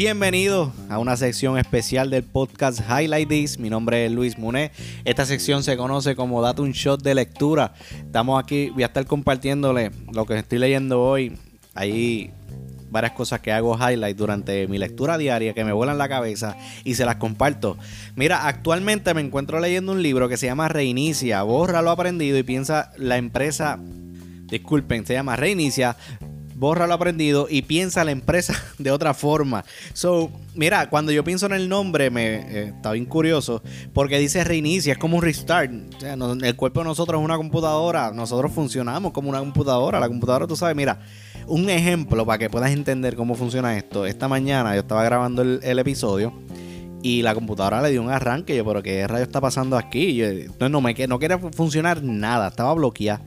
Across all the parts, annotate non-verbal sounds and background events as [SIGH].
Bienvenido a una sección especial del podcast Highlight This. Mi nombre es Luis Muné. Esta sección se conoce como Date un Shot de Lectura. Estamos aquí, voy a estar compartiéndole lo que estoy leyendo hoy. Hay varias cosas que hago highlight durante mi lectura diaria que me vuelan la cabeza y se las comparto. Mira, actualmente me encuentro leyendo un libro que se llama Reinicia, borra lo aprendido y piensa la empresa, disculpen, se llama Reinicia, borra lo aprendido y piensa la empresa [LAUGHS] de otra forma. So, mira, cuando yo pienso en el nombre, me eh, está bien curioso, porque dice reinicia, es como un restart. O sea, el cuerpo de nosotros es una computadora, nosotros funcionamos como una computadora. La computadora, tú sabes, mira, un ejemplo para que puedas entender cómo funciona esto. Esta mañana yo estaba grabando el, episodio y la computadora le dio un arranque. Yo, pero ¿qué rayo está pasando aquí? No, no, me, no quería funcionar nada, estaba bloqueada.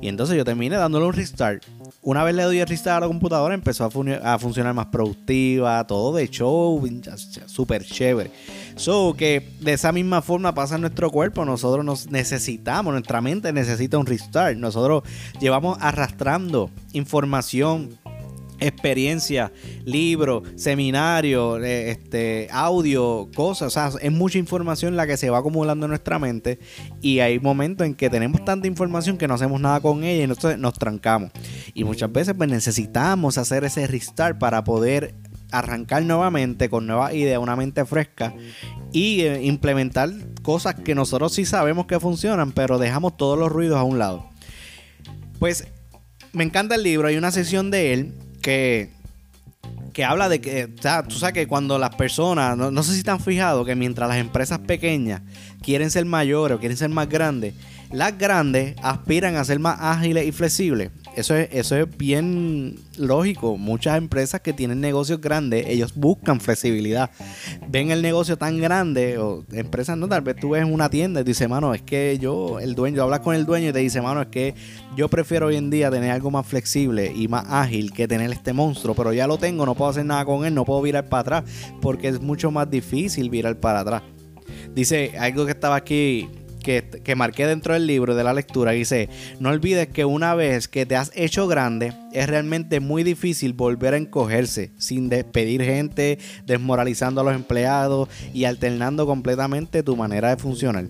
Y entonces yo terminé dándole un restart. Una vez le doy el restart a la computadora, empezó a, funcionar más productiva, todo de show, súper chévere. So que de esa misma forma pasa en nuestro cuerpo. Nosotros nos necesitamos, nuestra mente necesita un restart. Nosotros llevamos arrastrando información experiencia, libro, seminario, eh, este, audio, cosas. O sea, es mucha información la que se va acumulando en nuestra mente y hay momentos en que tenemos tanta información que no hacemos nada con ella y entonces nos trancamos. Y muchas veces pues necesitamos hacer ese restart para poder arrancar nuevamente con nuevas ideas, una mente fresca y eh, implementar cosas que nosotros sí sabemos que funcionan, pero dejamos todos los ruidos a un lado. Pues me encanta el libro, hay una sesión de él que, que habla de que, o sea, tú sabes que cuando las personas, no, sé si están fijados que mientras las empresas pequeñas quieren ser mayores o quieren ser más grandes, las grandes aspiran a ser más ágiles y flexibles. Eso es, eso es bien lógico. Muchas empresas que tienen negocios grandes, ellos buscan flexibilidad. Ven el negocio tan grande, o empresas no, tal vez tú ves una tienda y dices, mano, es que yo, el dueño, hablas con el dueño y te dice, mano, es que yo prefiero hoy en día tener algo más flexible y más ágil que tener este monstruo, pero ya lo tengo, no puedo hacer nada con él, no puedo virar para atrás, porque es mucho más difícil virar para atrás. Dice algo que estaba aquí que, marqué dentro del libro de la lectura. Dice, no olvides que una vez que te has hecho grande, es realmente muy difícil volver a encogerse sin despedir gente, desmoralizando a los empleados y alternando completamente tu manera de funcionar.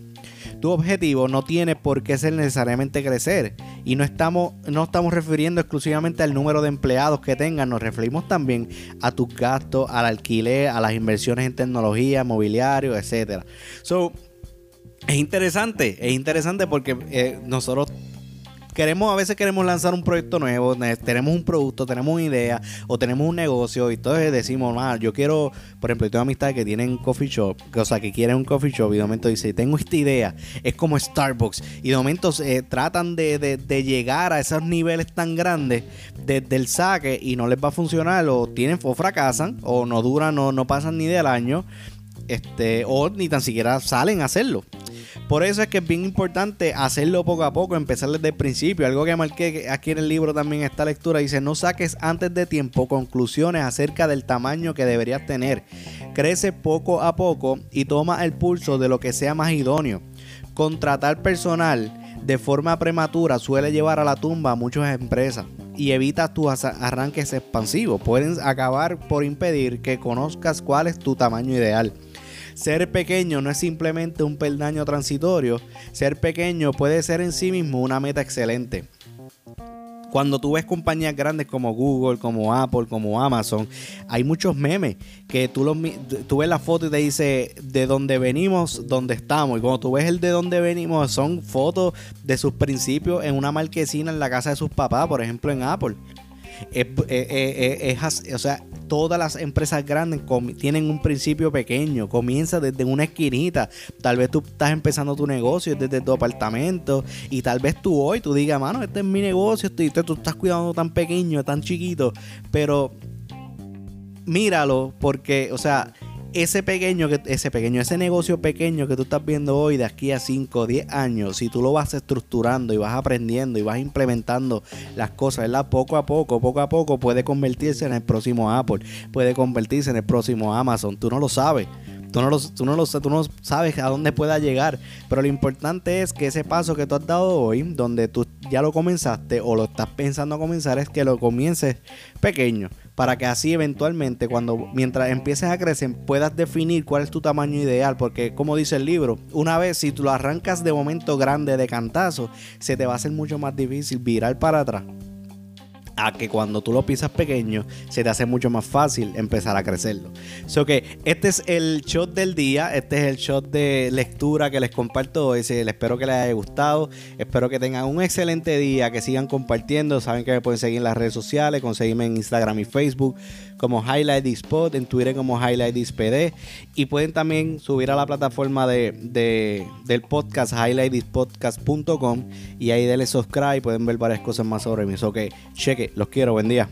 Tu objetivo no tiene por qué ser necesariamente crecer y no estamos, no estamos refiriendo exclusivamente al número de empleados que tengan, nos referimos también a tus gastos, al alquiler, a las inversiones en tecnología, mobiliario, etc. So, es interesante, es interesante porque eh, nosotros queremos, a veces queremos lanzar un proyecto nuevo, tenemos un producto, tenemos una idea o tenemos un negocio y entonces decimos, ah, yo quiero, por ejemplo, tengo amistades que tienen coffee shop, o sea, que quieren un coffee shop y de momento dice, tengo esta idea, es como Starbucks y de momento eh, tratan de, llegar a esos niveles tan grandes desde el saque y no les va a funcionar o tienen o fracasan o no duran, no, no pasan ni del año este, o ni tan siquiera salen a hacerlo. Por eso es que es bien importante hacerlo poco a poco, empezar desde el principio. Algo que marqué aquí en el libro también esta lectura dice, no saques antes de tiempo conclusiones acerca del tamaño que deberías tener. Crece poco a poco y toma el pulso de lo que sea más idóneo. Contratar personal de forma prematura suele llevar a la tumba a muchas empresas y evita tus arranques expansivos. Pueden acabar por impedir que conozcas cuál es tu tamaño ideal. Ser pequeño no es simplemente un peldaño transitorio, ser pequeño puede ser en sí mismo una meta excelente. Cuando tú ves compañías grandes como Google, como Apple, como Amazon, hay muchos memes que tú, ves la foto y te dice de dónde venimos, dónde estamos. Y cuando tú ves el de dónde venimos, son fotos de sus principios en una marquesina en la casa de sus papás, por ejemplo en Apple. Es, es, o sea, todas las empresas grandes tienen un principio pequeño, comienza desde una esquinita, tal vez tú estás empezando tu negocio desde tu apartamento y tal vez tú hoy tú digas, mano, este es mi negocio, y tú estás cuidando tan pequeño, tan chiquito, pero míralo porque, o sea, ese pequeño, ese pequeño, ese negocio pequeño que tú estás viendo hoy de aquí a 5 o 10 años, si tú lo vas estructurando y vas aprendiendo y vas implementando las cosas, ¿verdad? Poco a poco, poco a poco puede convertirse en el próximo Apple, puede convertirse en el próximo Amazon, tú no lo sabes. Tú no, lo, tú, no lo, tú no sabes a dónde pueda llegar, pero lo importante es que ese paso que tú has dado hoy, donde tú ya lo comenzaste o lo estás pensando comenzar, es que lo comiences pequeño para que así eventualmente, cuando mientras empieces a crecer, puedas definir cuál es tu tamaño ideal. Porque, como dice el libro, una vez si tú lo arrancas de momento grande de cantazo, se te va a hacer mucho más difícil virar para atrás a que cuando tú lo pisas pequeño se te hace mucho más fácil empezar a crecerlo. So que este es el shot del día, este es el shot de lectura que les comparto hoy. espero que les haya gustado, espero que tengan un excelente día, que sigan compartiendo, saben que me pueden seguir en las redes sociales, conseguirme en Instagram y Facebook como Highlight en Twitter como Highlight PD y pueden también subir a la plataforma de, del podcast highlightdispodcast.com y ahí denle subscribe, pueden ver varias cosas más sobre mí. So que cheque los quiero, buen día.